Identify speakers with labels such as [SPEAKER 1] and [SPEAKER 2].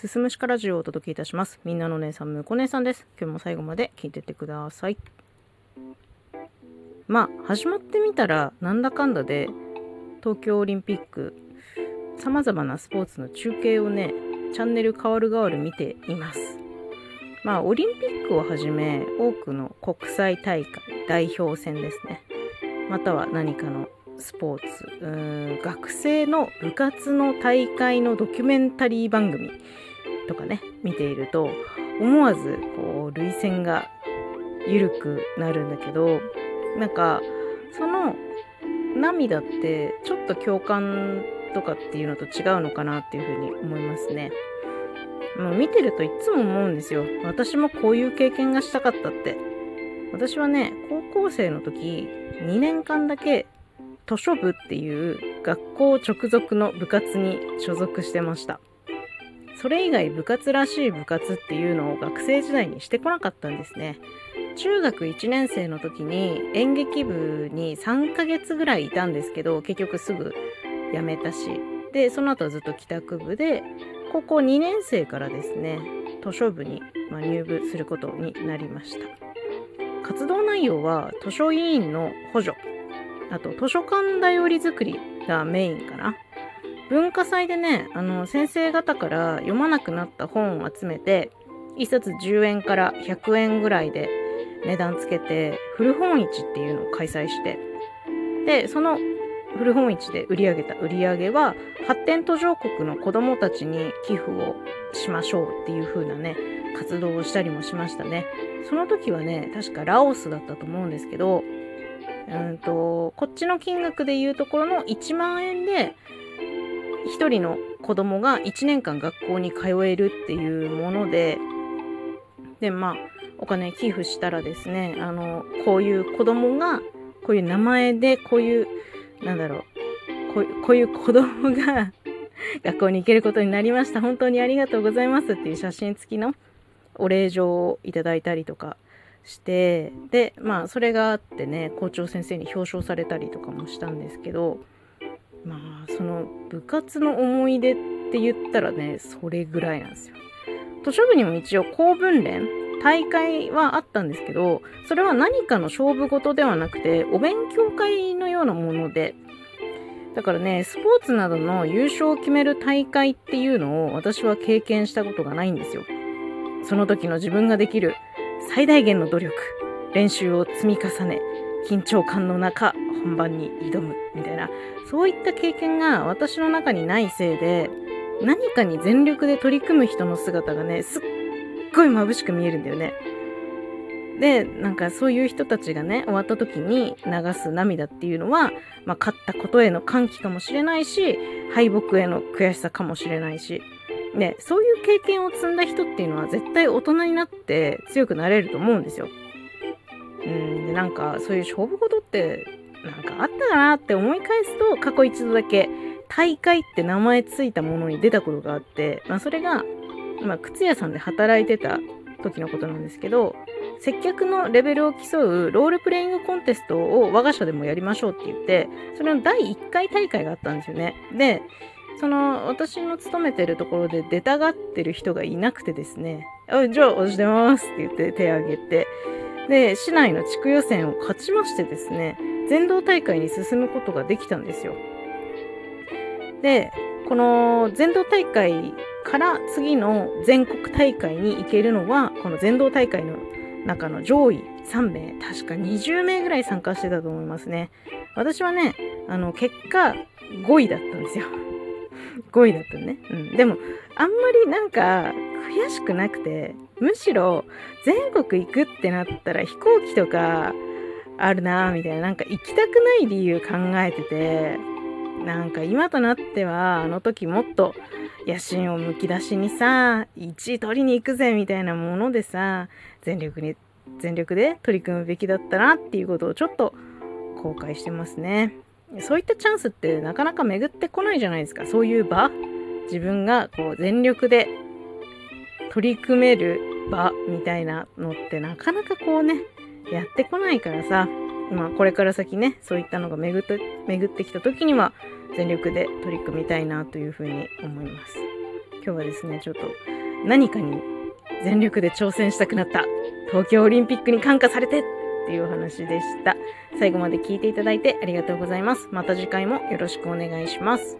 [SPEAKER 1] すすむしかラジオをお届けいたします。みんなの姉さん、むこ姉さんです。今日も最後まで聞いてってください。まあ、始まってみたら、なんだかんだで、東京オリンピック、さまざまなスポーツの中継をね、チャンネル変わる変わる見ています。まあ、オリンピックをはじめ、多くの国際大会、代表戦ですね。または何かのスポーツうーん学生の部活の大会のドキュメンタリー番組とかね見ていると思わずこう涙腺が緩くなるんだけどなんかその涙ってちょっと共感とかっていうのと違うのかなっていうふうに思いますね。もう見てるといつも思うんですよ。私もこういう経験がしたかったって。私はね、高校生の時、2年間だけ図書部っていう学校直属の部活に所属してましたそれ以外部活らしい部活っていうのを学生時代にしてこなかったんですね。中学1年生の時に演劇部に3ヶ月ぐらいいたんですけど結局すぐ辞めたし。でその後はずっと帰宅部で高校2年生からですね図書部に、ま入部することになりました。活動内容は図書委員の補助。あと図書館だより作りがメインかな。文化祭でね、あの、先生方から読まなくなった本を集めて、1冊10円から100円ぐらいで値段つけて、古本市っていうのを開催して、で、その古本市で売り上げた売り上げは、発展途上国の子供たちに寄付をしましょうっていう風なね、活動をしたりもしましたね。その時はね、確かラオスだったと思うんですけど、うんと、こっちの金額でいうところの1万円で、1人の子供が1年間学校に通えるっていうもので、で、まあ、お金寄付したらですね、あの、こういう子供が、こういう名前で、こういう、なんだろう、こういうこういう子供が 学校に行けることになりました。本当にありがとうございますっていう写真付きのお礼状をいただいたりとかしてでまあそれがあってね校長先生に表彰されたりとかもしたんですけどまあその部活の思い出って言ったらねそれぐらいなんですよ。図書部にも一応公文連大会はあったんですけどそれは何かの勝負事ではなくてお勉強会のようなものでだからねスポーツなどの優勝を決める大会っていうのを私は経験したことがないんですよ。その時の自分ができる最大限の努力練習を積み重ね緊張感の中本番に挑むみたいなそういった経験が私の中にないせいで何かに全力で取り組む人の姿がねすっごい眩しく見えるんだよね。でなんかそういう人たちがね終わった時に流す涙っていうのは、まあ、勝ったことへの歓喜かもしれないし敗北への悔しさかもしれないしで、そういう経験を積んだ人っていうのは絶対大人になって強くなれると思うんですよ。うん、で、なんかそういう勝負事ってなんかあったかなって思い返すと過去一度だけ大会って名前ついたものに出たことがあって、まあそれが、まあ靴屋さんで働いてた時のことなんですけど、接客のレベルを競うロールプレイングコンテストを我が社でもやりましょうって言って、それの第1回大会があったんですよね。で、その私の勤めてるところで出たがってる人がいなくてですね、あじゃあ押してますって言って手を挙げて、で、市内の地区予選を勝ちましてですね、全道大会に進むことができたんですよ。で、この全道大会から次の全国大会に行けるのは、この全道大会の中の上位3名、確か20名ぐらい参加してたと思いますね。私はね、あの、結果5位だったんですよ。5位だったね。うん。でも、あんまりなんか、悔しくなくて、むしろ、全国行くってなったら飛行機とか、あるな、みたいな、なんか行きたくない理由考えてて、なんか今となっては、あの時もっと野心をむき出しにさ、1位取りに行くぜ、みたいなものでさ、全力に、全力で取り組むべきだったなっていうことをちょっと後悔してますね。そういったチャンスってなかなか巡ってこないじゃないですか。そういう場自分がこう全力で取り組める場みたいなのってなかなかこうね、やってこないからさ、まあこれから先ね、そういったのが巡って巡ってきた時には全力で取り組みたいなというふうに思います。今日はですね、ちょっと何かに全力で挑戦したくなった東京オリンピックに感化されてっていうお話でした。最後まで聞いていただいてありがとうございます。また次回もよろしくお願いします。